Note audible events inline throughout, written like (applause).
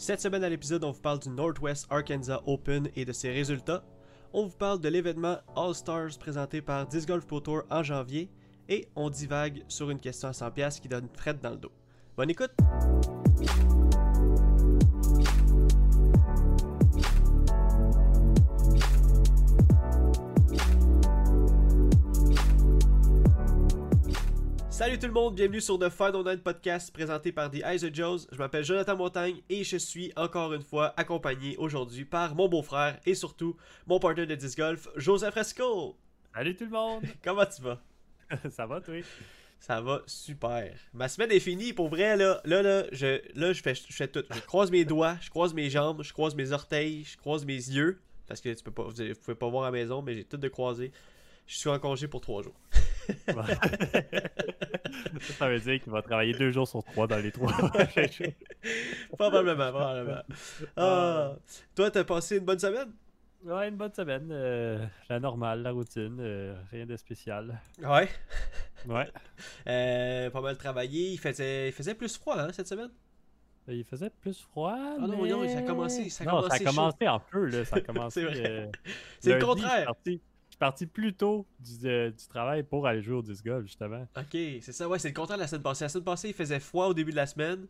Cette semaine à l'épisode, on vous parle du Northwest Arkansas Open et de ses résultats. On vous parle de l'événement All Stars présenté par Disc Golf Pro Tour en janvier. Et on divague sur une question à 100$ qui donne frette dans le dos. Bonne écoute! Salut tout le monde, bienvenue sur The Final Night Podcast présenté par The Eyes of Joes. Je m'appelle Jonathan Montagne et je suis encore une fois accompagné aujourd'hui par mon beau-frère et surtout mon partenaire de disc golf, Joseph Fresco. Salut tout le monde! (laughs) Comment tu vas? (laughs) Ça va, toi? Ça va super. Ma semaine est finie, pour vrai, là, là, là, je, là, je fais, je fais tout. Je croise mes doigts, je croise mes jambes, je croise mes orteils, je croise mes yeux. Parce que tu peux pas, vous, vous pouvez pas voir à la maison, mais j'ai tout de croisé. Je suis en congé pour trois jours. (laughs) ça veut dire qu'il va travailler deux jours sur trois dans les trois. (laughs) probablement, probablement. Ah. Toi, t'as passé une bonne semaine? Ouais, une bonne semaine. euh, la normale, la routine, euh, rien de spécial. Ouais. Ouais. (laughs) Euh, pas mal travaillé. Il faisait, il faisait plus froid hein, cette semaine? Il faisait plus froid. Ah non, mais... non, ça a commencé- ça a non, ça a commencé commencé un peu, là. Ça a (laughs) commencé. C'est vrai. C'est le contraire. Parti, plus tôt du, euh, du travail pour aller jouer au disc golf, justement. Ok, c'est ça, ouais, c'est le contraire de la semaine passée. La semaine passée, il faisait froid au début de la semaine.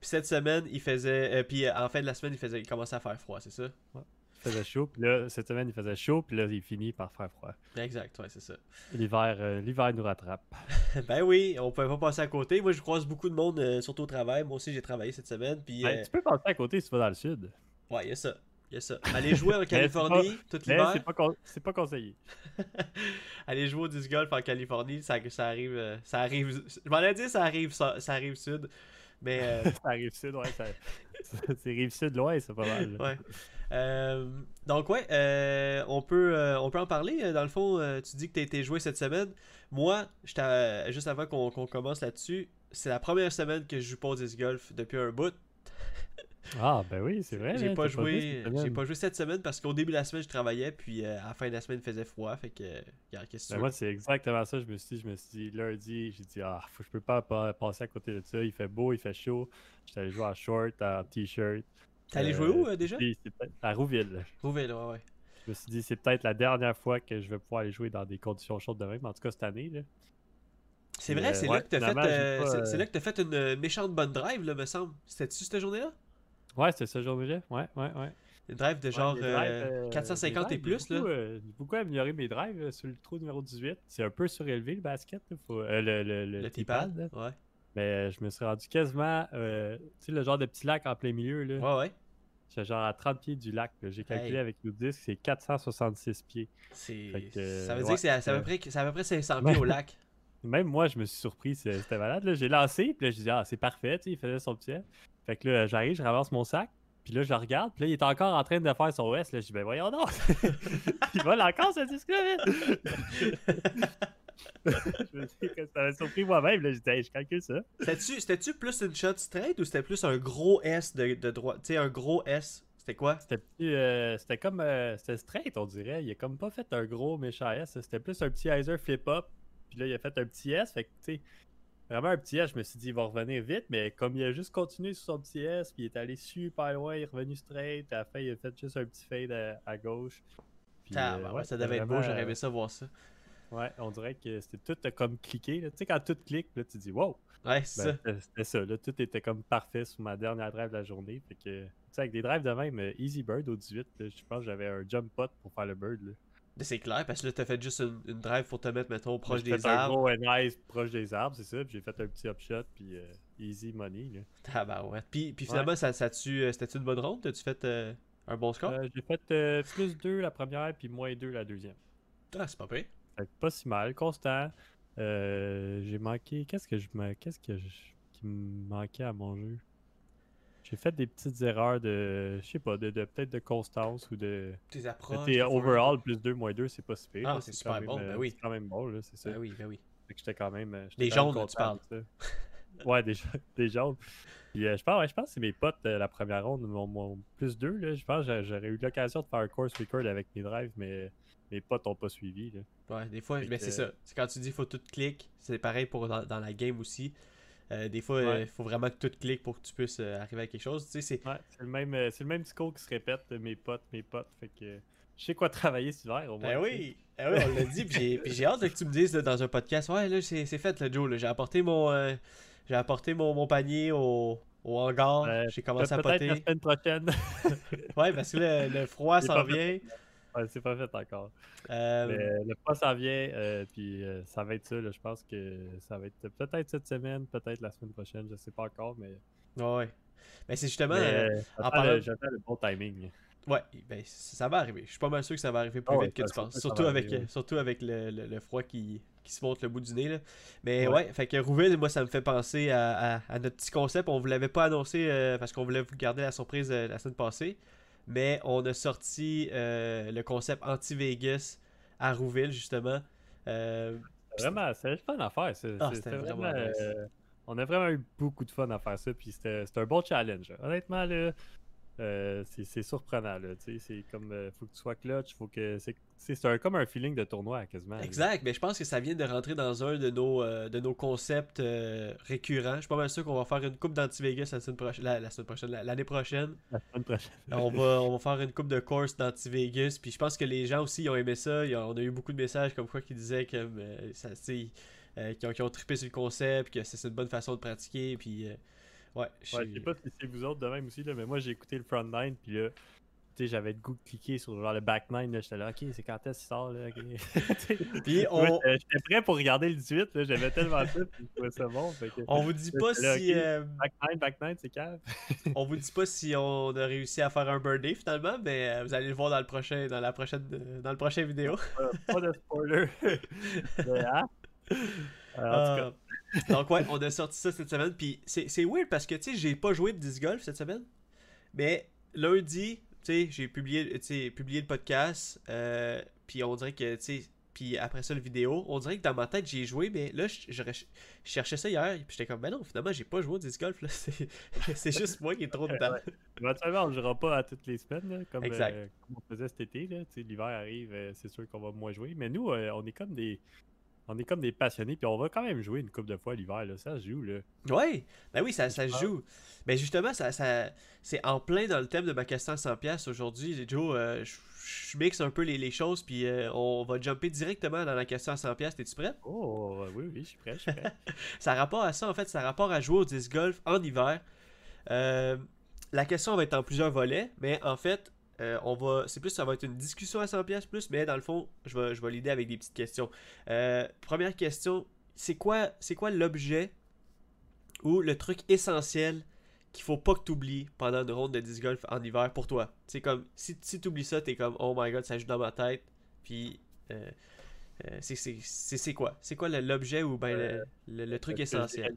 Puis cette semaine, il faisait. euh, puis euh, en fin de la semaine, il, faisait, il commençait à faire froid, c'est ça? Il faisait chaud, puis là, cette semaine, il faisait chaud, puis là, il finit par faire froid. Exact, ouais, c'est ça. L'hiver, euh, l'hiver nous rattrape. (laughs) ben oui, on pouvait pas passer à côté. Moi, je croise beaucoup de monde, surtout au travail. Moi aussi, j'ai travaillé cette semaine. Puis, Ben, tu peux passer à côté si tu vas dans le sud. ouais, il y a ça. Il y a ça. Aller jouer en (laughs) Californie tout l'hiver. c'est pas, con- c'est pas conseillé. (laughs) Aller jouer au disc golf en Californie, ça, ça arrive. euh, ça arrive. Je m'en ai dit, ça arrive, ça, ça arrive sud. Mais. euh, (laughs) Ça arrive sud, ouais. ça- c'est rive sud loin, c'est pas mal. Ouais. Euh, donc ouais, euh, on, peut, on peut en parler. Dans le fond, tu dis que tu as été joué cette semaine. Moi, juste avant qu'on qu'on commence là-dessus, c'est la première semaine que je joue pas au disc golf depuis un bout. Ah, ben oui, c'est vrai. J'ai hein, pas joué, j'ai pas joué cette semaine parce qu'au début de la semaine je travaillais puis euh, à la fin de la semaine il faisait froid, fait que regarde, qu'est-ce que Ben moi, c'est exactement ça. Je me suis dit, je me suis dit, lundi, j'ai dit, ah, faut, je peux pas pa- passer à côté de ça. Il fait beau, il fait chaud. J'étais allé jouer en short, en t-shirt. T'es allé euh, jouer où euh, déjà? À Rouville. Rouville, ouais, ouais. Je me suis dit, c'est peut-être la dernière fois que je vais pouvoir aller jouer dans des conditions chaudes de même. En tout cas, cette année. Là. C'est vrai, c'est ouais, là que t'as fait, euh, fait une méchante bonne drive, là, me semble. C'était-tu cette journée-là? Ouais, c'était ce jour-là. Ouais, ouais, ouais. Une drive de genre Ouais, mes drives, euh, euh, 450 et drives, plus, là. euh, J'ai beaucoup amélioré mes drives euh, sur le trou numéro 18. C'est un peu surélevé le basket, là, faut- euh, le, le, le, Le T-pad, ouais. Mais je me suis rendu quasiment, tu sais, le genre de petit lac en plein milieu. Là. Ouais, ouais. J'étais genre à 30 pieds du lac. J'ai calculé Hey. avec le disque, c'est 466 pieds. C'est... Que, ça veut ouais, dire que c'est à, c'est à peu près, c'est à peu près 500 Ouais. pieds au lac. (laughs) Même moi, je me suis surpris, c'est- c'était malade. là. J'ai lancé, puis là, je dis, ah, c'est parfait, tu sais, il faisait son petit. Fait que là, j'arrive, je ramasse mon sac, puis là, je le regarde, puis là, il est encore en train de faire son S. Là, je dis, ben voyons donc, (laughs) il vole encore ce disque-là. man. (laughs) je me dis que ça m'a surpris moi-même, là, dit, Hey, je calcule ça. C'était-tu, plus une shot straight ou c'était plus un gros S de, de droite? Tu sais, un gros S. C'était quoi? C'était plus, euh, c'était comme, euh, c'était straight, on dirait. Il a comme pas fait un gros méchant S, c'était plus un petit hyzer flip-up, puis là, il a fait un petit S, fait que, tu sais, vraiment un petit S, je me suis dit, il va revenir vite, mais comme il a juste continué sur son petit S, puis il est allé super loin, il est revenu straight, à la fin, il a fait juste un petit fade à, à gauche. Puis, Ah, euh, bah, ouais, ça devait être beau, j'aurais euh, aimé ça voir ça. Ouais, on dirait que c'était tout comme cliqué, tu sais, quand tout clique, là, tu dis, wow! Ouais, c'est Ben, ça. c'était- ça, là, tout était comme parfait sur ma dernière drive de la journée, fait que, tu sais, avec des drives de même, euh, Easy Bird au 18, là, je pense que j'avais un jump pot pour faire le bird, là. C'est clair, parce que là, t'as fait juste une, une drive pour te mettre, mettons, proche J'ai fait des un arbres. gros and nice proche des arbres, c'est ça. Puis j'ai fait un petit upshot, puis euh, easy money. Là. Ah, bah ouais. Puis, puis finalement, ça, euh, c'était-tu une bonne ronde? T'as-tu fait euh, un bon score? Euh, j'ai fait plus 2 la première, puis moins 2 la deuxième. Ah, c'est pas pire. Fait pas si mal, constant. J'ai manqué. Qu'est-ce que je me. Qu'est-ce que je- qui me manquait à mon jeu? J'ai fait des petites erreurs de. Je sais pas, de, de- peut-être de constance ou de. Tes approches. Tes overall, plus 2, moins 2, c'est pas si pire. Ah, c'est super même, bon, euh, ben oui. C'est quand même bon, là, c'est ça. Ben oui, ben oui. Fait que j'étais quand même. euh, (laughs) Des jaunes, tu ça. ouais, des, des jaunes. Puis, euh, je pense, ouais, je pense que c'est mes potes euh, la première ronde, mon, mon plus deux. Là, je pense que j'a- j'aurais eu l'occasion de faire un course record avec mes drives, mais mes potes n'ont pas suivi. Là. Ouais, des fois, mais que- c'est ça. C'est quand tu dis faut tout clic, c'est pareil pour dans, dans la game aussi. Euh, des fois, Ouais. il faut vraiment que tout clique pour que tu puisses euh, arriver à quelque chose. Tu sais, c'est. Ouais, c'est le même, euh, c'est le même discours qui se répète, euh, mes potes, mes potes. Fait que euh, je sais quoi travailler cet hiver au moins. Ben oui, Ah oui, on l'a dit, puis j'ai- hâte là, que tu me dises là, dans un podcast, ouais, là, c'est fait, là, Joe, j'ai apporté mon euh, j'ai apporté mon, mon panier au, au hangar, Ouais, j'ai commencé à Peut-être la poter. semaine prochaine. (laughs) Ouais, parce que là, le froid s'en fait. Ouais, c'est pas fait encore. Euh, Mais le pas s'en vient, euh, puis euh, ça va être ça. là. Je pense que ça va être peut-être cette semaine, peut-être la semaine prochaine, je sais pas encore, mais. ouais. Mais c'est justement. euh, euh, en parlant- le- J'attends le bon timing. Ouais, ben ça va arriver. Je suis pas mal sûr que ça va arriver plus Ah vite que tu penses. Surtout avec, arriver, euh, ouais. surtout avec le, le- le froid qui, qui se monte le bout du nez. Là. Mais ouais, Ouais. fait que Rouville, moi, ça me fait penser à, à- à notre petit concept. On vous l'avait pas annoncé euh, parce qu'on voulait vous garder la surprise euh, la semaine passée. Mais on a sorti euh, le concept anti-Vegas à Rouville, justement. Euh, Vraiment, c'est fun à faire. c'est- Ah, c'est- c'était vraiment vraiment. nice. euh, on a vraiment eu beaucoup de fun à faire ça, puis c'était c'était un bon challenge. Honnêtement, là, euh, c'est surprenant. Là, tu sais, c'est comme. euh, faut que tu sois clutch, faut que. C'est un- comme un feeling de tournoi quasiment. là. Exact, mais je pense que ça vient de rentrer dans un de nos, euh, de nos concepts récurrents. Je suis pas mal sûr qu'on va faire une coupe d'anti-Vegas la semaine prochaine, la, la semaine prochaine, la- l'année prochaine. La semaine prochaine. on, va, on va (laughs) faire une coupe de course d'anti-Vegas. Puis je pense que les gens aussi ils ont aimé ça. On a eu beaucoup de messages comme quoi qui disaient que ça, qui, ont, qui ont trippé sur le concept, que c'est une bonne façon de pratiquer. Puis ouais, je Ouais, sais pas si c'est vous autres de même aussi, là, mais moi j'ai écouté le front nine, puis là, tu sais, j'avais le goût de cliquer sur genre le back nine, là, j'étais là, ok, c'est quand est-ce qu'il sort, là, ok. (laughs) (laughs) Puis on, j'étais j'étais prêt pour regarder le 18, là, j'avais tellement ça, puis je trouvais ça bon. fait que- on vous dit pas Là, si euh, Back nine, back nine, c'est cave. (laughs) on vous dit pas si on a réussi à faire un birthday finalement, mais euh, vous allez le voir dans le prochain dans la prochaine euh, dans le prochain vidéo. Pas- de spoiler. Mais, hein? En tout cas, (laughs) donc ouais, on a sorti ça cette semaine. Puis c'est c'est weird parce que tu sais, j'ai pas joué de disc golf cette semaine. Mais lundi, tu sais, j'ai publié, publié le podcast. euh, puis on dirait que, tu sais, puis après ça, le vidéo, on dirait que dans ma tête, j'ai joué. Mais là, je, je rech- je cherchais ça hier. Puis j'étais comme, ben non, finalement, j'ai pas joué au disc golf. là. (laughs) C'est c'est juste moi qui est trop dedans. Ouais. éventuellement, on ne jouera pas à toutes les semaines, là, comme, Exact. euh, comme on faisait cet été. là. L'hiver arrive, euh, c'est sûr qu'on va moins jouer. Mais nous, euh, on est comme des. On est comme des passionnés, puis on va quand même jouer une couple de fois l'hiver, là. ça se joue. Là. Ouais, ben oui, ça, ça se joue. Mais justement, ça, ça, c'est en plein dans le thème de ma question à 100$ aujourd'hui. Joe, euh, je, mixe un peu les, les choses, puis euh, on va jumper directement dans la question à 100$. T'es-tu prêt? Oh, oui, oui, je suis prêt, je suis prêt. (laughs) Ça rapport à ça, en fait, ça a rapport à jouer au disc golf en hiver. Euh, la question va être en plusieurs volets, mais en fait, euh, on va, c'est plus, ça va être une discussion à 100$ plus, mais dans le fond, je vais, je vais l'aider avec des petites questions. Euh, première question, c'est quoi, c'est quoi l'objet ou le truc essentiel qu'il faut pas que tu oublies pendant une ronde de disc golf en hiver pour toi? C'est comme, si, si tu oublies ça, t'es comme, oh my god, ça joue dans ma tête, puis... euh, c'est- quoi? C'est quoi l'objet ou ben le- le, le truc essentiel?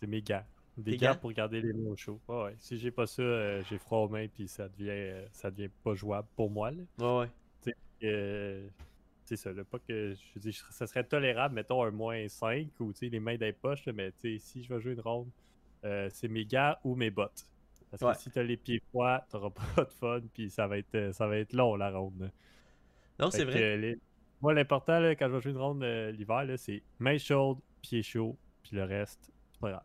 C'est mes gants. Des Tes gants? gants? pour garder les mains au chaud. Ouais, ouais. Si j'ai pas ça, euh, j'ai froid aux mains, puis ça devient, euh, ça devient pas jouable pour moi. Là. Ouais, ouais. Euh, c'est ça, pas que je dis ça serait tolérable, mettons un moins 5 ou les mains dans les poches, là, mais si je vais jouer une ronde, c'est mes gants ou mes bottes. Parce Ouais. que si t'as les pieds froids, t'auras (laughs) pas de fun, puis ça va être ça va être long la ronde. là. Non, c'est vrai. les- Moi, l'important quand je vais jouer une ronde l'hiver, c'est mains chaudes, pieds chauds, puis le reste, c'est pas grave.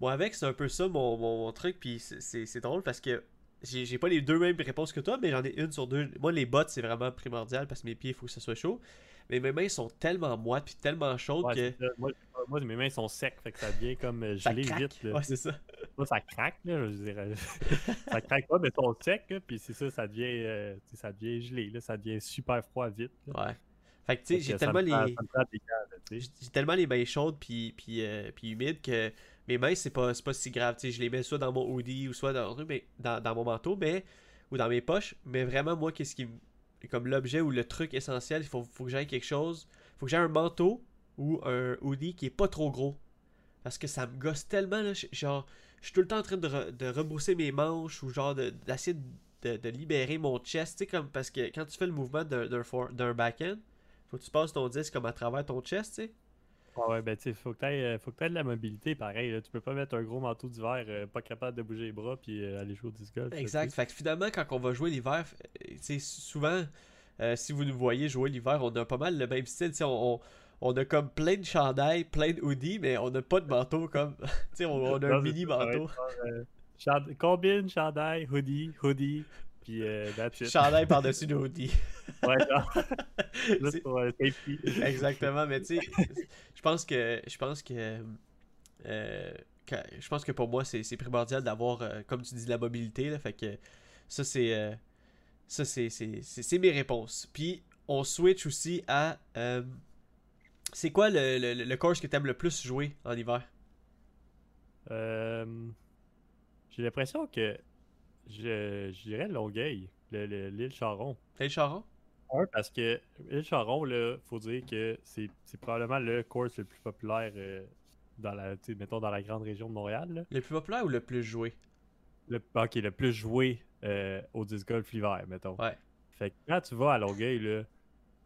Moi, avec, c'est un peu ça mon, mon, mon truc. Puis c'est- drôle parce que j'ai pas les deux mêmes réponses que toi, mais j'en ai une sur deux. Moi, les bottes, c'est vraiment primordial parce que mes pieds, il faut que ça soit chaud. Mais mes mains sont tellement moites puis tellement chaudes Ouais, que moi, moi, mes mains sont secs, fait que ça devient comme euh, gelé vite. là. Ouais, c'est ça. Moi, ça craque, là, je dirais. (laughs) ça craque pas, mais sont secs, puis c'est ça, ça devient, euh, ça devient gelé, là, ça devient super froid vite. là. Ouais. Fait que tu sais, j'ai tellement les. J'ai j'ai tellement les mains chaudes puis, puis, euh, puis humides que mes mains, c'est pas, pas si grave. Je les mets soit dans mon hoodie ou soit dans, mon manteau, mais ou dans mes poches. Mais vraiment, moi, qu'est-ce qui me- Comme l'objet ou le truc essentiel, il faut, faut que j'aille quelque chose. faut que j'aie un manteau ou un hoodie qui est pas trop gros. Parce que ça me gosse tellement, là. Genre, je suis tout le temps en train de, re- de rebrousser mes manches ou genre de- d'essayer de, de libérer mon chest. Comme parce que quand tu fais le mouvement d'un backhand, faut que tu passes ton disque comme à travers ton chest, tu sais. Ah ouais, ben tu faut que t'aies, euh, faut que t'aies de la mobilité, pareil. Là. Tu peux pas mettre un gros manteau d'hiver, euh, pas capable de bouger les bras, puis euh, aller jouer au disc golf. Exact. Fait que finalement, quand on va jouer l'hiver, tu sais, souvent, euh, si vous nous voyez jouer l'hiver, on a pas mal le même style. On, on, on a comme plein de chandails, plein de hoodies, mais on n'a pas de manteau comme. (laughs) tu sais, on, on a un mini manteau. Combine, chandail, hoodie, hoodie, puis euh, that's it. Chandail par-dessus hoodies. Ouais, genre, (laughs) C'est- juste pour euh, safety. Exactement, mais tu sais, je pense que. Je pense que. euh, je pense que pour moi, c'est primordial d'avoir, euh, comme tu dis, de la mobilité. Là, fait que ça, c'est. ça, c'est c'est- c'est- c'est mes réponses. Puis, on switch aussi à. c'est quoi le, le, le course que tu aimes le plus jouer en hiver? J'ai l'impression que je, je dirais Longueuil, le- le- l'île Charon. T'es le Charon parce que l'île Charon, là, faut dire que c'est c'est probablement le course le plus populaire euh, dans la, mettons, dans la grande région de Montréal. là. Le plus populaire ou le plus joué? Le, ok, le plus joué euh, au disc golf l'hiver, mettons. Ouais. Fait que quand tu vas à Longueuil, là,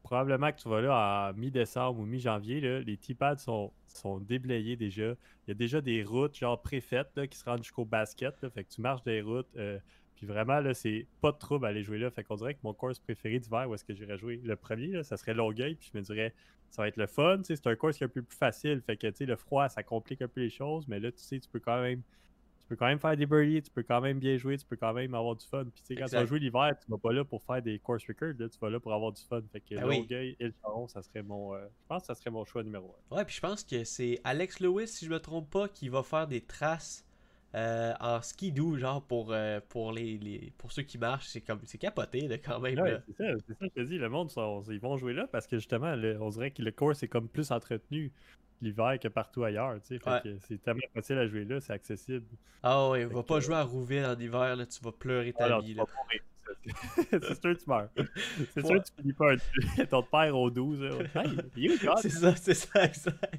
probablement que tu vas là en mi-décembre ou mi-janvier, les T-pads sont, sont déblayés déjà. Il y a déjà des routes genre préfaites là, qui se rendent jusqu'au basket. fait que tu marches des routes. euh, puis vraiment, là, c'est pas de trouble à aller jouer là. Fait qu'on dirait que mon course préféré d'hiver, où est-ce que j'irais jouer le premier, là, ça serait Longueuil. Puis je me dirais, ça va être le fun. C'est un course qui est un peu plus facile. Fait que le froid, ça complique un peu les choses. Mais là, tu sais, tu peux quand même. Tu peux quand même faire des birdies, tu peux quand même bien jouer, tu peux quand même avoir du fun. Puis tu sais, quand tu vas jouer l'hiver, tu vas pas là pour faire des course records, là, tu vas là pour avoir du fun. Fait que Ben oui. Et le Charon, ça serait mon. euh, je pense que ça serait mon choix numéro un. Ouais, puis je pense que c'est Alex Lewis, si je me trompe pas, qui va faire des traces euh, en ski-doo, genre pour, euh, pour, les, les- pour ceux qui marchent. C'est comme c'est capoté là, quand même. Ouais, c'est ça, c'est ça que je te dis. Le monde, ils vont jouer là parce que justement, le- on dirait que le course est comme plus entretenu l'hiver que partout ailleurs. tu sais. Fait Ouais. c'est tellement facile à jouer là, c'est accessible. Ah ouais, Fait va que- pas jouer à Rouville en hiver, là, tu vas pleurer ta Alors, vie. Là. (laughs) c'est sûr que tu meurs. (laughs) C'est sûr que tu finis pas un ton père au 12. là. Hey, you got (laughs) C'est ça, c'est ça, exact.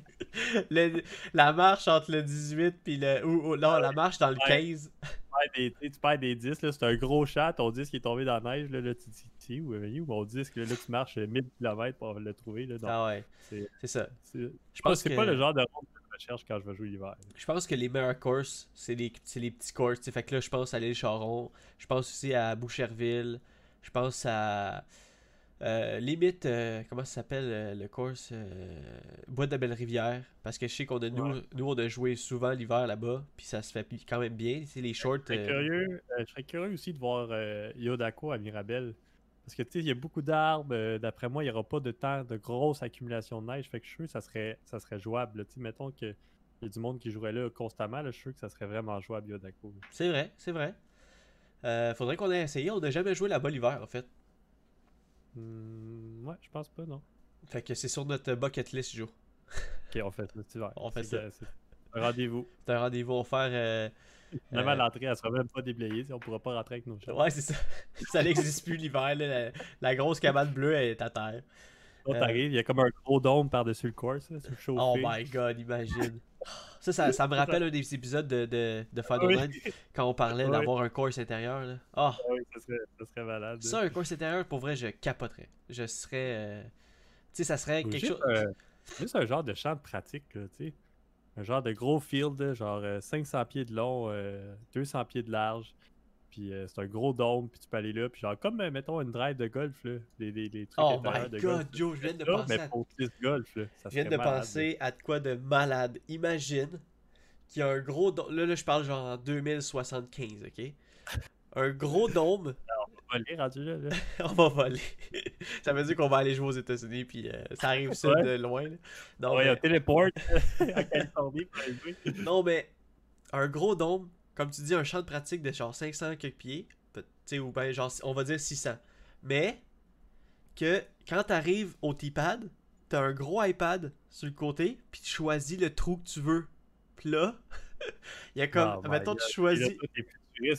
Le- la marche entre le 18 puis le. Ou, ou- non, la marche dans le Ouais. 15. Des, tu perds des 10, là, c'est un gros chat, ton disque est tombé dans la neige, là, là tu dis, tu où, euh, où mon disque, là, là, tu marches euh, 1000 km pour le trouver, là, donc, Ah ouais, c'est, c'est ça. c'est, Je c'est pense c'est que, pas le genre de ronde que je recherche quand je vais jouer l'hiver. je pense que les meilleurs courses, c'est les, c'est les petits courses. Fait que là, je pense à l'île Charon. Je pense aussi à Boucherville. Je pense à. Euh, limite, euh, comment ça s'appelle euh, le course euh, Bois de Belle-Rivière. Parce que je sais qu'on a, nous, Ouais. nous, on a joué souvent l'hiver là-bas. Puis ça se fait quand même bien. C'est les shorts. Je serais, euh, curieux, je serais curieux aussi de voir Yodako à Mirabel. Parce que tu sais, il y a beaucoup d'arbres. D'après moi, il n'y aura pas de temps de grosse accumulation de neige. Fait que je suis sûr que ça serait, ça serait jouable. sais, mettons qu'il y a du monde qui jouerait là constamment. Là, je suis sûr que ça serait vraiment jouable Yodako. C'est vrai, c'est vrai. Faudrait qu'on ait essayé. On n'a jamais joué là-bas l'hiver, en fait. Hmm, ouais, je pense pas, non. Fait que c'est sur notre bucket list, Joe. Ok, on fait ça cet hiver. On fait C'est ça. c'est un rendez-vous. (laughs) C'est un rendez-vous, on va faire. euh, Finalement, Euh, l'entrée, elle sera même pas déblayée. On pourra pas rentrer avec nos chats. Ouais, c'est ça. (laughs) ça n'existe plus l'hiver. La, la grosse cabane bleue elle est à terre. Quand t'arrives, il y a comme un gros dôme par-dessus le sur le chauffé. Oh my god, imagine. Ça, ça, ça me rappelle un des épisodes de, de, de Oui. Quand on parlait Oui. d'avoir un course intérieur. Là. Oui, ça serait, ça serait malade. ça, un course intérieur, pour vrai, je capoterais. Je serais. euh, Tu sais, ça serait quelque chose. euh, juste un genre de champ de pratique, tu sais. Un genre de gros field, genre euh, 500 pieds de long, euh, 200 pieds de large. Puis euh, c'est un gros dôme, puis tu peux aller là. Puis genre, comme, euh, mettons, une drive de golf, là. Les, les, les trucs Oh my de god, golf. Joe, je viens de Ça, penser mais à pour golf, là. Ça Je viens de malade, penser à de quoi de malade. Imagine qu'il y a un gros dôme. Là, là, je parle genre en 2075, ok? Un gros (laughs) dôme. On va aller rendu là, là. (laughs) on va voler. (laughs) ça veut dire qu'on va aller jouer aux États-Unis, puis euh, ça arrive Ouais. de loin. là. Non, ouais, mais, on téléporte en Californie pour aller jouer. non, mais un gros dôme, comme tu dis, un champ de pratique de genre 500 quelques pieds, tu ou ben genre, on va dire 600. Mais que quand t'arrives au T-pad, t'as un gros iPad sur le côté, puis tu choisis le trou que tu veux. Puis là, (laughs) il y a comme, Oh my mettons, God. tu choisis.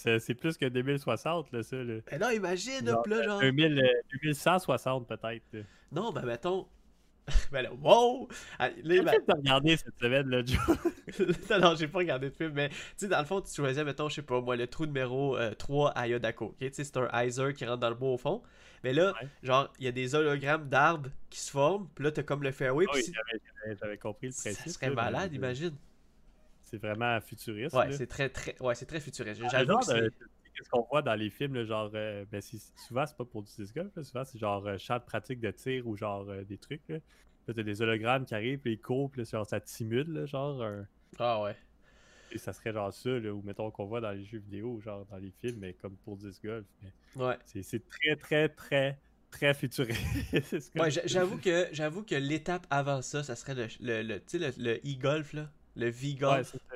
euh, C'est plus que 2060, là, ça. Là. Mais non, imagine, là, là, genre. 2000, euh, 2160 peut-être. là. Non, ben mettons. (laughs) ben là, wow! Ah, là, Quel ben- film t'as regardé cette semaine, là, Joe? (laughs) non, non, j'ai pas regardé de film, mais tu sais, dans le fond, tu choisis, mettons, je sais pas, moi, le trou numéro euh, 3 à Yodako. ok? Tu sais, c'est un Heiser qui rentre dans le bois au fond. Mais là, Ouais. genre, il y a des hologrammes d'arbres qui se forment, puis là, t'as comme le fairway, Ah oui, si- j'avais- compris le ça principe. serait là, mais malade, imagine. C'est vraiment futuriste. Ouais, c'est très, très, ouais, c'est très futuriste. Le J'avoue Qu'est-ce qu'on voit dans les films, là, genre, euh, ben, souvent c'est pas pour du disc golf, là, souvent c'est genre euh, champ de pratique de tir ou genre euh, des trucs. là. T'as des hologrammes qui arrivent, puis ils courent, puis genre, ça simule, genre, Ah ouais. et ça serait genre ça, là, ou mettons qu'on voit dans les jeux vidéo, genre dans les films, mais comme pour disc golf. mais Ouais. c'est très, très, très, très futuriste. (laughs) Ouais, j'a- j'avoue que j'avoue que l'étape avant ça, ça serait le, le, le- tu sais, le, le e-golf, là. Le Ouais, V-golf c'est ça.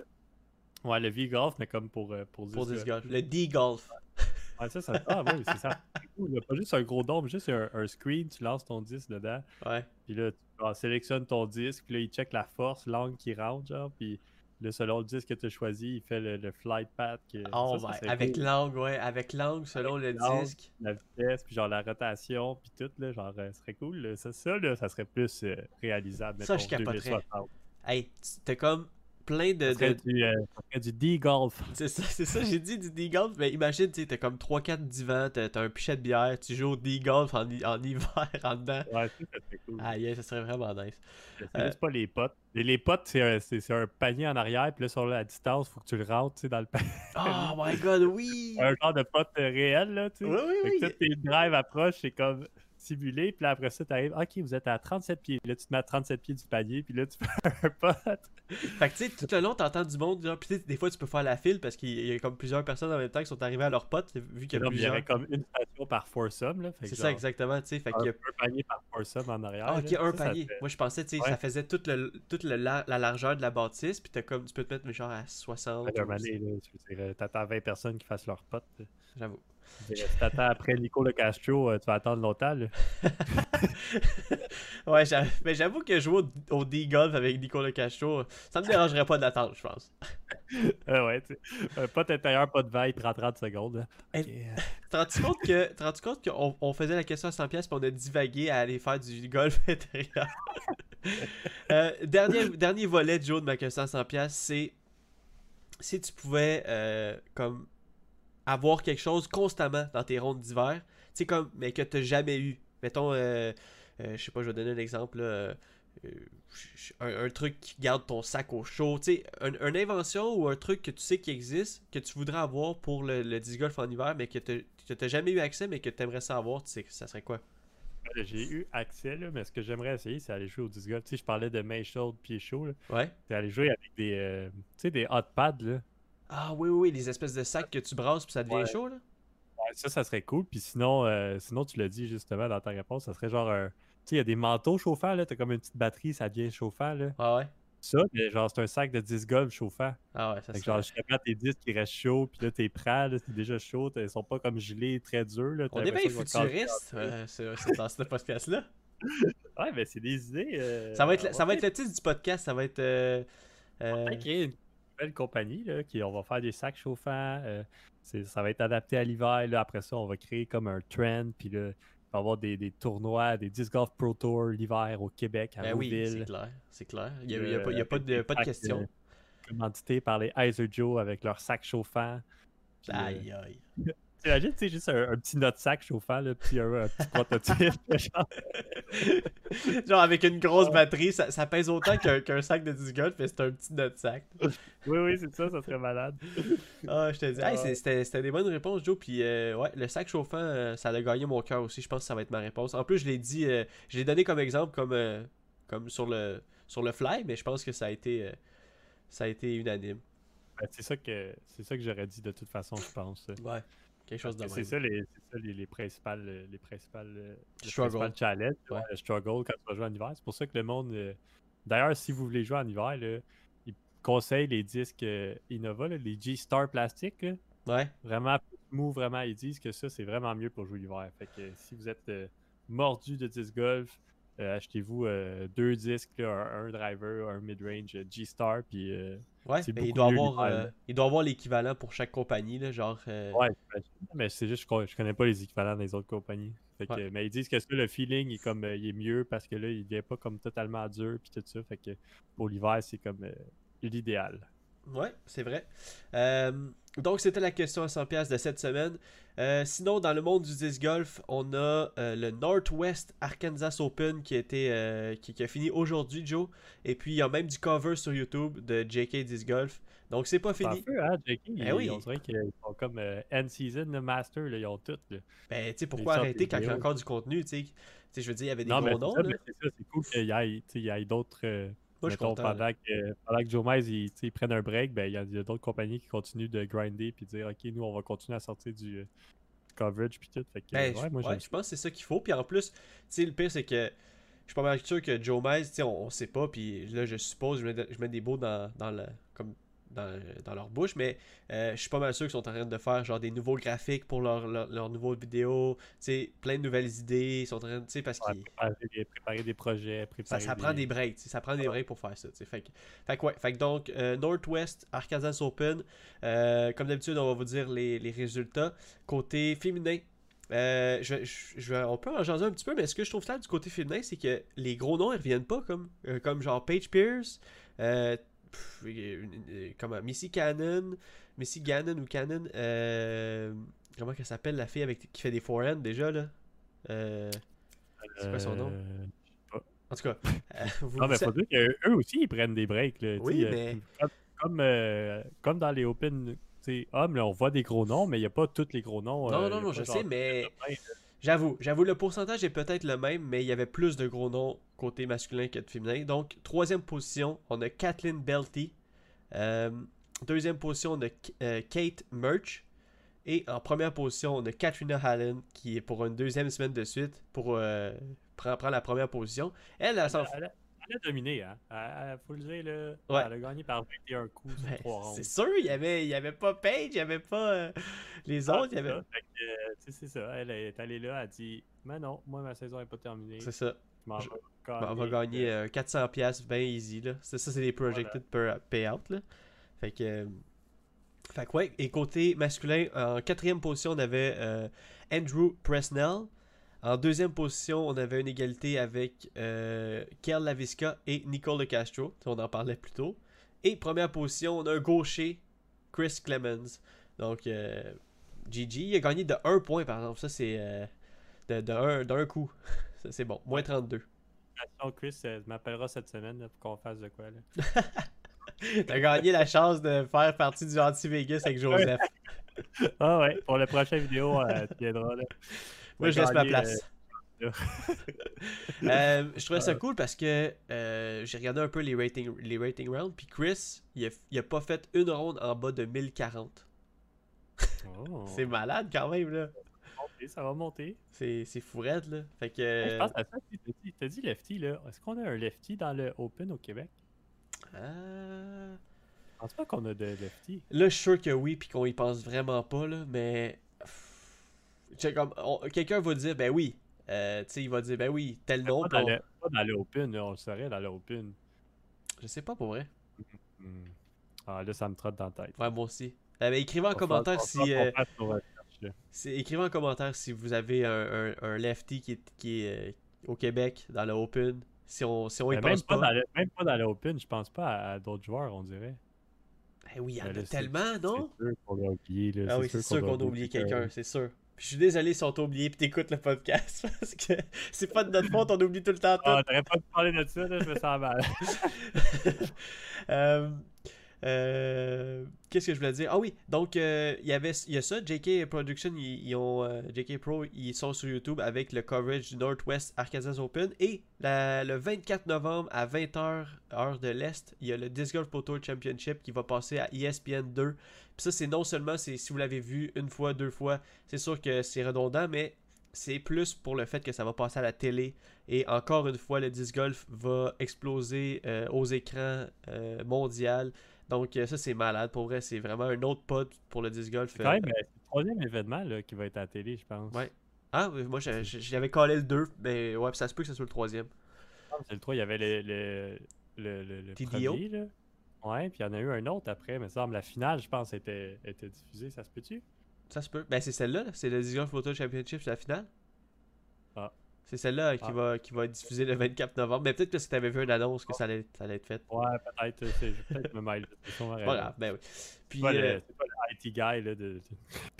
Ouais, le V-Golf, mais comme pour, euh, pour, golf. Le D-golf. (laughs) Ouais, ça, ça... Ah, oui, c'est ça. C'est cool. Pas juste un gros dôme, juste un, un screen, tu lances ton disque dedans, Ouais. puis là, tu ah, sélectionnes ton disque, puis là, il check la force, l'angle qui rentre, genre, puis là, selon le disque que tu as choisi, il fait le, le flight path. Que... Oh ça, ça Avec cool. l'angle, ouais. Avec l'angle selon le l'angle. disque. la vitesse, puis genre la rotation, puis tout, là, genre, euh, ce serait cool. là. Ça, ça, là, ça serait plus euh, réalisable. Ça, je capoterais. 2060. Hey, t'as comme plein de. Ça de- du, euh, du D-Golf. C'est ça, c'est ça, j'ai dit du D-golf. Mais imagine, tu sais, t'as comme 3-4 divans, t'as un pichet de bière, tu joues au D-golf en, en (laughs) hiver en dedans. Ouais, ça, ça serait cool. Ah, yeah, ça serait vraiment nice. C'est euh, juste pas les potes. Et les potes, c'est un, un panier en arrière, puis là, sur la distance, faut que tu le rentres, tu sais, dans le panier. (laughs) Oh my god, oui! un genre de pote réel, là, tu sais. Oui, oui, Fait oui. que là, tes drives approchent, c'est comme puis là, après ça, t'arrives, ok, vous êtes à 37 pieds. Là, tu te mets à 37 pieds du panier, puis là, tu (laughs) fais un pote. Fait que tu sais, tout le long, t'entends du monde, genre, tu sais, des fois, tu peux faire la file parce qu'il y a comme plusieurs personnes en même temps qui sont arrivées à leur pote, vu qu'il y a mais il y plusieurs. aurait comme une station par foursome, là. C'est ça, exactement, tu sais. Fait un, qu'il y a un panier par foursome en arrière. Ah, ok, là. un Ça, ça panier. fait- Moi, je pensais, tu sais, Ouais. ça faisait toute, le, toute le la, la largeur de la bâtisse, puis t'as comme, tu peux te mettre genre à 60. Ouais, un ou- panier, là, je veux dire, euh, T'attends 20 personnes qui fassent leur pote. J'avoue. Si t'attends après Nico Le Castro, euh, tu vas attendre longtemps. Là. (laughs) Ouais, mais j'avoue que jouer au, au D-Golf avec Nicolas Castro, ça me dérangerait pas d'attendre, je pense. (laughs) Ah ouais, tu sais. Un pote intérieur, pas de veille, prend 30 secondes. là. Hey, Ok, euh, T'as rendu compte que rendu compte qu'on on faisait la question à 100 pièces puis on a divagué à aller faire du golf (laughs) intérieur? Euh, dernier, dernier volet de Joe de ma question à 100 pièces, c'est si tu pouvais euh, comme avoir quelque chose constamment dans tes rondes d'hiver, tu comme mais que t'as jamais eu. Mettons euh, euh, je sais pas, je vais donner un exemple là, euh, un, un truc qui garde ton sac au chaud, tu sais, un- une invention ou un truc que tu sais qui existe, que tu voudrais avoir pour le, le disc golf en hiver, mais que tu n'as jamais eu accès, mais que tu aimerais savoir, tu sais, que ça serait quoi? Euh, J'ai eu accès, là, mais ce que j'aimerais essayer, c'est aller jouer au disc golf. Tu sais, je parlais de main chaude, pied chaud. là. Ouais. C'est aller jouer avec des, euh, tu sais, des hot pads. Là. Ah oui, oui, oui, les espèces de sacs que tu brasses puis ça devient Ouais. chaud, là Ouais, ça, ça serait cool. Puis sinon, euh, sinon, tu l'as dit justement dans ta réponse, ça serait genre un. Tu sais, il y a des manteaux chauffants, là. T'as comme une petite batterie, ça devient chauffant, là. Ah ouais? Ça, mais genre, c'est un sac de disc golf chauffant. Ah ouais, ça Fait que genre, quand tes disques qui restent chauds, puis là, t'es prêt, là, c'est déjà chaud, t'es- ils sont pas comme gelés, très durs, là. On est bien futuriste euh, sur- dans ce podcast-là. Ouais, mais c'est des idées. euh, Ça va être, on le- ça va être le titre du podcast, ça va être... euh, euh, peut-être créer une nouvelle compagnie, là, qui, on va faire des sacs chauffants, euh, ça va être adapté à l'hiver, après ça, on va créer comme un trend, puis là, il va y avoir des, des tournois, des Disc Golf Pro Tour l'hiver au Québec, à ben oui, c'est clair, c'est clair. Il n'y a, a Euh, a pas de, pas de question. euh, commandités par les Heiser Joe avec leurs sacs chauffants. Puis, euh, Aïe, aïe. (laughs) T'imagines, tu sais, juste un, un petit note sac chauffant, là, puis un, un petit prototype. (laughs) genre. Genre avec une grosse batterie, ça, ça pèse autant qu'un sac de disc golf, mais c'est un petit notre sac. oui, oui, c'est ça, ça serait malade. Ah, je te dis. Hey, c'était des bonnes réponses, Joe. Puis, euh, ouais, le sac chauffant, euh, ça a gagné mon cœur aussi. Je pense que ça va être ma réponse. En plus, je l'ai dit, euh, je l'ai donné comme exemple, comme, comme sur, le, sur le fly, mais je pense que ça a été, ça a été unanime. Ben, c'est ça que c'est ça que j'aurais dit de toute façon, je pense. Ouais. Quelque chose de même. C'est ça, les, ça les, les principales, euh, les principales, euh, le Struggle. Ouais. le quand tu vas jouer en hiver. C'est pour ça que le monde. euh, D'ailleurs, si vous voulez jouer en hiver, là, ils conseillent les disques euh, Innova, là, les G-Star plastiques. là. Ouais. Vraiment smooth, vraiment. Ils disent que ça, c'est vraiment mieux pour jouer l'hiver. Fait que euh, si vous êtes euh, mordu de disc golf, euh, achetez-vous euh, deux disques, là, un, un driver, un mid-range euh, G-Star, puis euh, Ouais. Ben, il, doit avoir, euh, il doit avoir l'équivalent pour chaque compagnie, là, genre. euh, Ouais, mais c'est juste que je, connais pas les équivalents des autres compagnies. Fait que, Ouais. Mais ils disent que ça, le feeling est comme euh, il est mieux parce que là, il vient pas comme totalement dur puis tout ça. Fait que pour l'hiver, c'est comme euh, l'idéal. Ouais, c'est vrai. Euh, donc, c'était la question à 100$ de cette semaine. Euh, sinon, dans le monde du disc golf, on a euh, le Northwest Arkansas Open qui a, été, qui, qui a fini aujourd'hui, Joe. Et puis, il y a même du cover sur YouTube de JK Disc Golf. Donc, c'est pas fini. peu, hein, JK, Ben oui. on dirait qu'ils sont comme end season, le master, là, ils ont tout. Là. Ben, tu sais, pourquoi arrêter quand il y a encore du contenu, tu sais? Je veux dire, il y avait des non, gros noms, c'est ça, c'est cool qu'il y ait, ait d'autres. Moi, je suis content. pendant, que, pendant que Joe Mize, sais, ils prennent un break, ben, il y a, il d'autres compagnies qui continuent de grinder puis dire Ok, nous, on va continuer à sortir du, euh, coverage puis tout. Fait que, Ben, ouais, je, moi, ouais, j'aime je pense que c'est ça qu'il faut. Puis en plus, le pire, c'est que je suis pas mal sûr que Joe Mize, on, on sait pas. Puis là, je suppose, je mets, je mets des mots dans, dans, le, comme dans, dans leur bouche. Mais euh, je suis pas mal sûr qu'ils sont en train de faire genre des nouveaux graphiques pour leurs leur, leurs nouveaux vidéos. Tu sais, plein de nouvelles idées. Ils sont en train de. Parce Ouais, qu'ils. préparer, des, préparer des projets, Ça, ça prend des breaks, ça prend des breaks pour faire ça. tu sais. Fait que, fait que ouais, fait que donc, euh, Northwest Arkansas Open, euh, comme d'habitude, on va vous dire les, les résultats. Côté féminin, euh, je, je, on peut en jaser un petit peu, mais ce que je trouve là du côté féminin, c'est que les gros noms, ils reviennent pas, comme, euh, comme genre Paige Pierce, euh, pff, euh, comment, Missy Cannon, Missy Gannon ou Cannon, euh, comment qu'elle s'appelle la fille avec, qui fait des forehands déjà, là? Euh, c'est quoi son nom? Euh, En tout cas, (laughs) vous, Non, mais faut dire qu'eux aussi, ils prennent des breaks. Là, Oui, mais- Comme, comme, dans les Open tu sais, hommes, là, on voit des gros noms, mais il n'y a pas tous les gros noms. Non, non, non, pas je sais, mais plein, j'avoue, j'avoue, le pourcentage est peut-être le même, mais il y avait plus de gros noms côté masculin que de féminin. Donc, troisième position, on a Kathleen Belty. Euh, deuxième position, on a euh, Kate Murch. Et en première position, on a Katrina Hallen, qui est pour une deuxième semaine de suite, pour euh, prendre, prendre la première position. Elle, elle s'en. Elle a, dominé, hein. Elle- faut le dire, là. Ouais. Elle a gagné par 21 coups sur Ben, 3 rondes. c'est sûr, il y avait, il y avait pas Paige, il y avait pas euh, les Ah, autres. Il y c'est avait... euh, c'est ça. Elle est allée là, elle a dit Mais non, moi, ma saison n'est pas terminée. C'est ça. Je Je- on va gagner euh, 400$ piastres bien easy. Là. Ça, ça, c'est des projected per payout. Là. Fait que. euh, Fait que ouais. Et côté masculin, en quatrième position, on avait euh, Andrew Presnell. En deuxième position, on avait une égalité avec euh, Kel Lavisca et Nicole Castro. On en parlait plus tôt. Et première position, on a un gaucher, Chris Clemens. Donc, euh, GG. Il a gagné de 1 point, par exemple. Ça, c'est euh, de, de un, d'un coup. (laughs) Ça, c'est bon. Moins 32. Chris euh, m'appellera cette semaine là, pour qu'on fasse de quoi. Là. (laughs) T'as gagné la chance de faire partie du Anti-Vegas avec Joseph. (laughs) Ah ouais, pour la prochaine vidéo, euh, tu viendras. Là. Moi, je laisse ma place. euh, (laughs) Euh, je trouvais ça cool parce que euh, j'ai regardé un peu les rating, les rating rounds, puis Chris, il a, il a pas fait une ronde en bas de 1040. oh, (laughs) C'est malade quand même, là. ça va monter. C'est c'est fourette, là. Fait que. Je pense à ça, tu t'as dit, t'as dit lefty, là. Est-ce qu'on a un lefty dans le Open au Québec? euh, Je pense pas qu'on a de lefty. Là, je suis sûr que oui, puis qu'on y pense vraiment pas, là, mais. Quelqu'un va dire, ben oui. Euh, tu sais, il va dire, ben oui, tel nom. Pas dans, on- dans le Open, là, on le saurait dans le Open. Je sais pas pour vrai. Hmm. Ah, là, ça me trotte dans la tête. Ouais, moi aussi. Euh, ben, écrivez en commentaire si. euh. C'est- Écrivez en commentaire si vous avez un, un, un lefty qui est, qui est au Québec dans le Open. Si on, si on y même, pense pas pas. dans le, même pas dans le Open, je pense pas à, à d'autres joueurs, on dirait. Ben oui, il y en Ben a tellement, non? C'est sûr qu'on a oublié. Là. Ah oui, c'est sûr qu'on a oublié quelqu'un, c'est sûr. Puis je suis désolé si on t'a oublié puis t'écoutes le podcast (laughs) parce que c'est pas de notre faute, on oublie tout le temps tout. Ah, t'aurais pas dû parler de ça, là, je me sens mal. (laughs) Euh, euh, Qu'est-ce que je voulais dire? Ah oui, donc euh, il y avait il y a ça, JK Production, ils, ont JK Pro, ils sont sur YouTube avec le coverage du Northwest Arkansas Open et la- le 24 novembre à 20h heure de l'est, il y a le Disc Golf Pro Tour Championship qui va passer à ESPN 2. Puis ça c'est non seulement si vous l'avez vu une fois, deux fois, c'est sûr que c'est redondant mais c'est plus pour le fait que ça va passer à la télé et encore une fois, le disc golf va exploser euh, aux écrans euh, mondial. Donc euh, ça, c'est malade. Pour vrai, c'est vraiment un autre pod pour le disc golf. C'est quand euh. même euh, c'est le troisième événement là, qui va être à la télé, je pense. Ouais. Ah, oui, moi, j'avais collé le 2, mais ouais, ça se peut que ce soit le troisième. Ah, C'est le 3, il y avait le, le, le, le, le TDO. premier, là. Ouais, puis il y en a eu un autre après, mais ça semble la finale, je pense, était, était diffusée, ça se peut-tu? Ça se peut. Ben, c'est celle-là, là. c'est le golf photo championship, c'est la finale. Ah. C'est celle-là qui, Ah. va, qui va être diffusée le 24 novembre. Mais peut-être que si t'avais vu une annonce que ça allait, ça allait être fait. Ouais, peut-être. euh, c'est- Peut-être me raison. Voilà, ben oui. Puis, C'est pas, le, euh, c'est pas le IT guy là, de,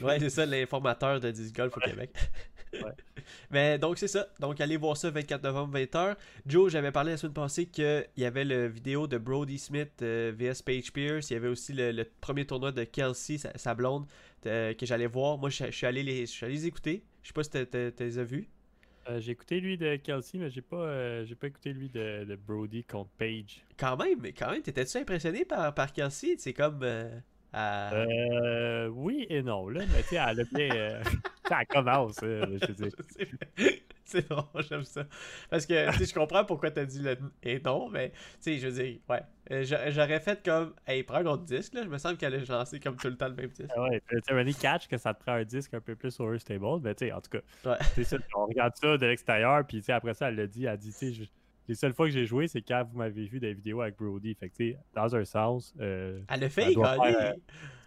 ouais, c'est ça, l'informateur de Disc Golf au. Québec. (laughs) Ouais. (laughs) Mais donc, c'est ça. Donc, allez voir ça 24 novembre, 20h. Joe, j'avais parlé la semaine passée qu'il y avait le vidéo de Brody Smith euh, vs Paige Pierce. Il y avait aussi le, le premier tournoi de Kelsey, sa, sa blonde, euh, que j'allais voir. Moi, je, je suis allé les, je suis allé les écouter. Je sais pas si t'as les as vus. Euh, j'ai écouté lui de Kelsey, mais j'ai pas, euh, j'ai pas écouté lui de, de Brody contre Page. Quand même, mais quand même, t'étais-tu impressionné par, par Kelsey? C'est comme. euh, à- Euh, oui et non, là, mais tu sais, elle a bien. euh, (laughs) ça commence, euh, je. (laughs) C'est drôle, j'aime ça. Parce que, tu sais, je comprends pourquoi t'as dit le et non, mais, tu sais, je veux dire, ouais. Euh, j'a- J'aurais fait comme, hey, prends un autre disque, là. Je me semble qu'elle a lancé comme tout le temps le même disque. Ah ouais, tu sais, Rennie catch que ça te prend un disque un peu plus overstable, mais tu sais, en tout cas, Ouais. c'est ça, on regarde ça de l'extérieur, puis tu sais, après ça, elle l'a dit, elle a dit, tu sais, je- les seules fois que j'ai joué, c'est quand vous m'avez vu des vidéos avec Brody. Fait que, dans un sens, euh, Elle a fait Elle doit faire,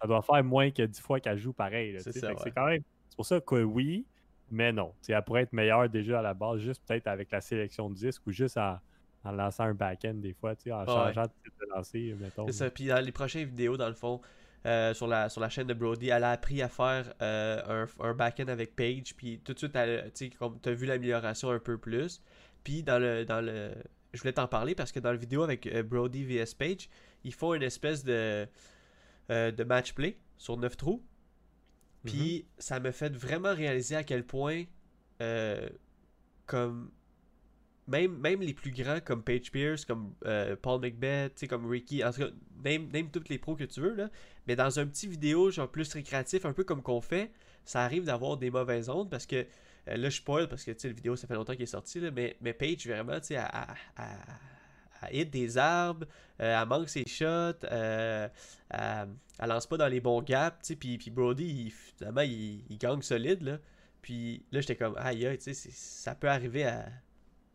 ça doit faire moins que 10 fois qu'elle joue pareil. C'est ça, ouais. Quand même. C'est pour ça que oui, mais non. Elle pourrait être meilleure déjà à la base, juste peut-être avec la sélection de disques ou juste en, en lançant un back-end des fois, tu sais, en Ouais. changeant de type de lancer, mettons. C'est ça. Puis dans les prochaines vidéos, dans le fond, euh, sur, la, sur la chaîne de Brody, elle a appris à faire euh, un, un back-end avec Paige. Puis tout de suite, tu t'as vu l'amélioration un peu plus. Puis dans le, dans le. Je voulais t'en parler parce que dans la vidéo avec euh, Brody vs Page, ils font une espèce de, euh, de match play sur 9 trous. Puis ça me fait vraiment réaliser à quel point, euh, comme même, même les plus grands comme Paige Pierce, comme euh, Paul McBeth, comme Ricky, en tout cas, name, name toutes les pros que tu veux, là. Mais dans un petit vidéo, genre plus récréatif, un peu comme qu'on fait, ça arrive d'avoir des mauvaises ondes parce que euh, là, je spoil parce que tu sais, la vidéo, ça fait longtemps qu'elle est sortie, là, mais, mais Paige, vraiment, tu sais, elle hit des arbres, euh, elle manque ses shots, euh, elle, elle lance pas dans les bons gaps, tu sais, puis, puis Brody, il, finalement, il, il gagne solide, là. Puis là, j'étais comme, aïe, aïe, tu sais, ça peut arriver à,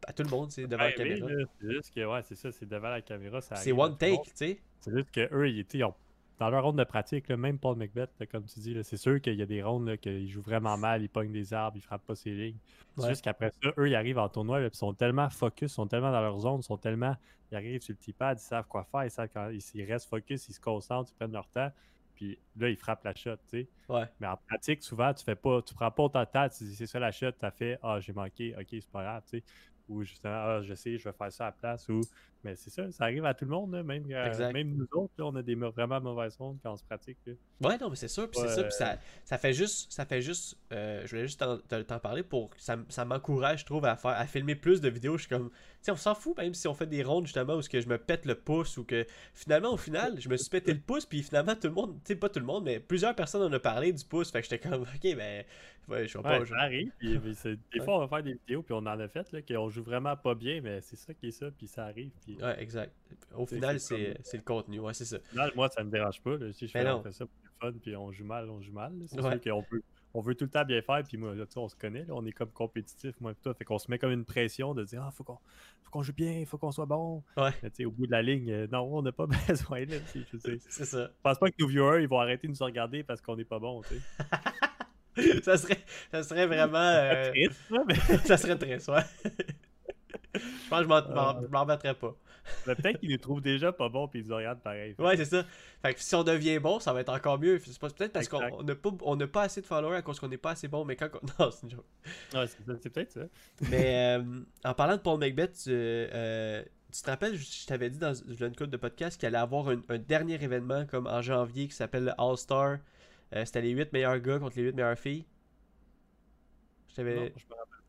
à tout le monde, tu sais, devant la Ouais, oui, caméra. C'est juste que, ouais, c'est ça, c'est devant la caméra. ça C'est à one take, tu sais. C'est juste que eux, ils, ils ont- dans leur ronde de pratique, là, même Paul McBeth, là, comme tu dis, c'est sûr qu'il y a des rondes qu'ils jouent vraiment mal, ils pognent des arbres, ils frappent pas ses lignes. C'est juste qu'après ça, eux, ils arrivent en tournoi, là, ils sont tellement focus, ils sont tellement dans leur zone, ils sont tellement. Ils arrivent sur le petit pad, ils savent quoi faire, ils savent quand ils, ils restent focus, ils se concentrent, ils prennent leur temps, puis là, ils frappent la shot, tu sais. Ouais. Mais en pratique, souvent, tu fais pas, tu prends pas autant de temps, tu dis c'est ça la shot, tu as fait Ah, j'ai manqué, ok, c'est pas grave, tu sais. Ou justement, ah, je sais, je vais faire ça à la place. Ou... Mais c'est ça, ça arrive à tout le monde, là, même, euh, même nous autres, là, on a des vraiment mauvaises rondes quand on se pratique. là. Ouais, non, mais c'est sûr, puis c'est ça, puis ça, ça fait juste, ça fait juste, euh, je voulais juste t'en- te- t'en parler pour, que ça, ça m'encourage, je trouve, à faire, à filmer plus de vidéos, je suis comme, tu sais, on s'en fout, même si on fait des rondes, justement, où ce que je me pète le pouce, ou que, finalement, au final, je me suis pété le pouce, puis finalement, tout le monde, tu sais, pas tout le monde, mais plusieurs personnes en ont parlé du pouce, fait que j'étais comme, ok, ben, ouais, je vais pas, Ouais, ça arrive. puis- des fois, on va faire des vidéos, puis on en a fait, là, qu'on joue vraiment pas bien, mais c'est ça qui est ça, puis ça arrive. Puis, ouais, exact. Au final, c'est c'est le contenu, ouais, c'est ça. au final, moi, ça me dérange pas. Là, si je fais, non. on fait ça pour le fun, puis on joue mal, on joue mal. C'est Ouais. sûr qu'on peut. On veut tout le temps bien faire, puis moi, là, on se connaît, là, on est comme compétitif, moi et toi. Fait qu'on se met comme une pression de dire Ah, faut qu'on faut qu'on joue bien, faut qu'on soit bon. Ouais. Mais tu sais, au bout de la ligne, euh, non, on n'a pas (laughs) besoin. Là. C'est ça. Je pense pas que nos viewers ils vont arrêter de nous regarder parce qu'on n'est pas bon. (laughs) (laughs) Ça serait, ça serait vraiment, euh, Triste, mais (laughs) ça serait triste, ouais. je pense que je m'en- remettrais pas. mais peut-être qu'ils nous trouvent déjà pas bons puis ils nous regardent pareil. Ouais, c'est ça. Fait que si on devient bon, ça va être encore mieux. Pas- peut-être parce qu'on n'a pas, on pas assez de followers à cause qu'on n'est pas assez bon, mais quand on... (laughs) Non, c'est une joke. Ouais, c'est peut-être ça. Mais euh, en parlant de Paul McBeth, tu, euh, tu te rappelles, je je t'avais dit dans une code de podcast qu'il allait avoir un, un dernier événement comme en janvier qui s'appelle le All-Star. Euh, C'était les 8 meilleurs gars contre les 8 meilleures filles. Je t'avais...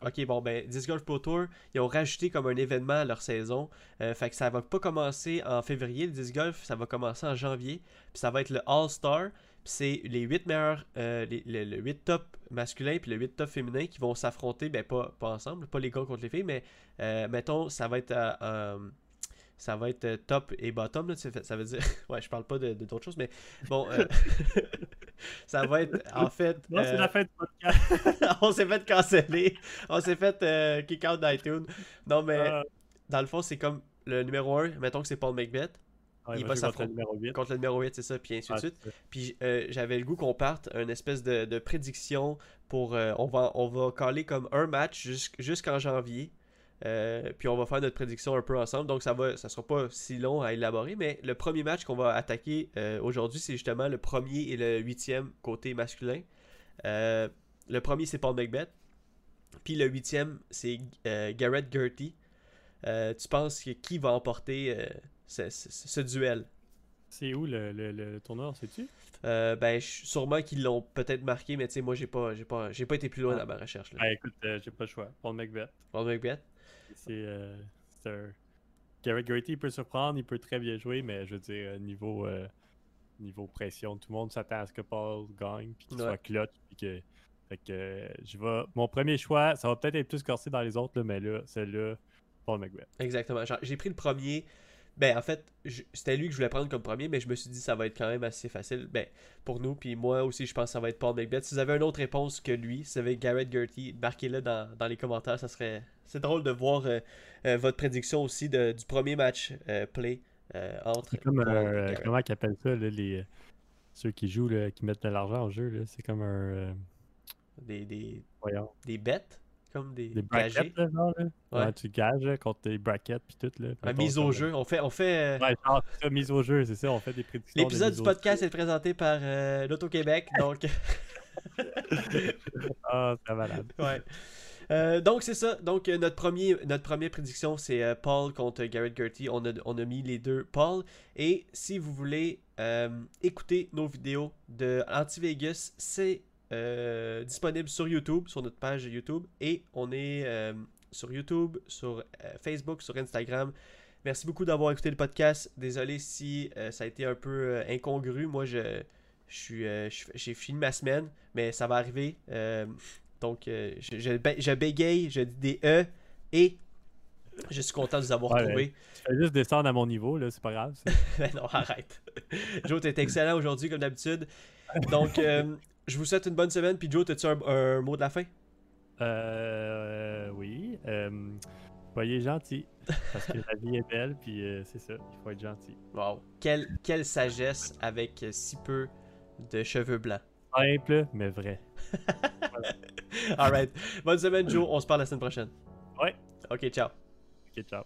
Ok, bon, ben, Disc Golf Pro Tour, ils ont rajouté comme un événement à leur saison. Euh, fait que ça va pas commencer en février, le Disc Golf, ça va commencer en janvier. Puis ça va être le All-Star. Puis c'est les 8 meilleurs, euh, les, le, le 8 top masculins puis le 8 top féminin qui vont s'affronter, ben pas, pas ensemble, pas les gars contre les filles, mais euh, mettons, ça va être ça va être euh, top et bottom, là, ça veut dire, (laughs) ouais, je parle pas de de- d'autres choses, mais bon, euh, (laughs) ça va être en fait, Non, c'est euh, la fin du podcast. (laughs) on s'est fait canceller. On s'est fait euh, kick out d'iTunes. Non, mais dans le fond, c'est comme le numéro 1, mettons que c'est Paul. Ouais, il va jouer contre le numéro 8. contre le numéro 8, c'est ça, puis ainsi de suite. Puis euh, j'avais le goût qu'on parte une espèce de, de prédiction pour. euh, on, va, on va caler comme un match jusqu'- jusqu'en janvier. Euh, puis on va faire notre prédiction un peu ensemble. Donc ça va, ça sera pas si long à élaborer. Mais le premier match qu'on va attaquer euh, aujourd'hui, c'est justement le premier et le huitième côté masculin. Euh, le premier, c'est Paul McBeth. Puis le huitième, c'est Garrett Gertie. Euh, tu penses que qui va emporter ce- ce- ce duel? C'est où le, le, le tournoi, sais-tu? Euh, ben, sûrement qu'ils l'ont peut-être marqué, mais tu sais, moi, j'ai pas, j'ai pas, j'ai pas été plus loin Ah. dans ma recherche. Là. Ah, écoute, euh, j'ai pas le choix. Paul McBeth. Paul McBeth. C'est euh, c'est un. Garrett Gertie, il peut surprendre, il peut très bien jouer, mais je veux dire, euh, niveau, euh, niveau pression, tout le monde s'attend à ce que Paul gagne, puis qu'il Ouais. soit clutch, puis que. Fait que euh, je vais. Mon premier choix, ça va peut-être être plus corsé dans les autres, là, mais là, celui-là, Paul McBeth. Exactement. J'ai pris le premier. Ben, en fait, c'était lui que je voulais prendre comme premier, mais je me suis dit ça va être quand même assez facile. Ben, pour nous, puis moi aussi, je pense que ça va être Paul McBeth. Si vous avez une autre réponse que lui, si vous avez Garrett Gertie, marquez-le dans, dans les commentaires. Ça serait. C'est drôle de voir euh, euh, votre prédiction aussi de- du premier match euh, play entre. C'est comme un. comment qu'ils appellent ça, là, les. Ceux qui jouent, là, qui mettent de l'argent en jeu, là, c'est comme un. Des, des, voyons. des bêtes, comme des, Des brackets, là, genre, là? Ouais. Ouais, tu gages contre des brackets, puis tout, là. Mettons, mise au jeu. On fait. On fait euh, Ouais, genre, ça, mise au jeu, c'est ça, on fait des prédictions. de L'épisode du podcast est présenté par euh, l'Auto-Québec, donc (laughs) (laughs) Ah, c'est malade. ouais. Euh, donc c'est ça. Donc euh, notre premier notre première prédiction c'est euh, Paul contre Garrett Gertie. On a, on a mis les deux Paul. Et si vous voulez euh, écouter nos vidéos de Anti-Vegas, c'est euh, disponible sur YouTube, sur notre page YouTube. Et on est euh, sur YouTube, sur euh, Facebook, sur Instagram. Merci beaucoup d'avoir écouté le podcast. Désolé si ça a été un peu incongru. Moi, je, je suis, je- j'ai fini ma semaine, mais ça va arriver. Donc, je, je, je bégaye, je dis des E et je suis content de vous avoir Ouais, trouvé. Tu fais juste descendre à mon niveau, là, c'est pas grave. Mais (laughs) non, arrête. (laughs) Joe, t'es excellent aujourd'hui, comme d'habitude. Donc, euh, je vous souhaite une bonne semaine. Puis, Joe, as-tu un, un mot de la fin? Euh. Oui. Euh, soyez gentils. Parce que la vie est belle, puis euh, c'est ça, il faut être gentil. Wow. Quelle, quelle sagesse avec euh, si peu de cheveux blancs. Simple, mais vrai. (laughs) Alright. Bonne semaine, Joe. On se parle la semaine prochaine. Ouais. Ok, ciao. Ok, ciao.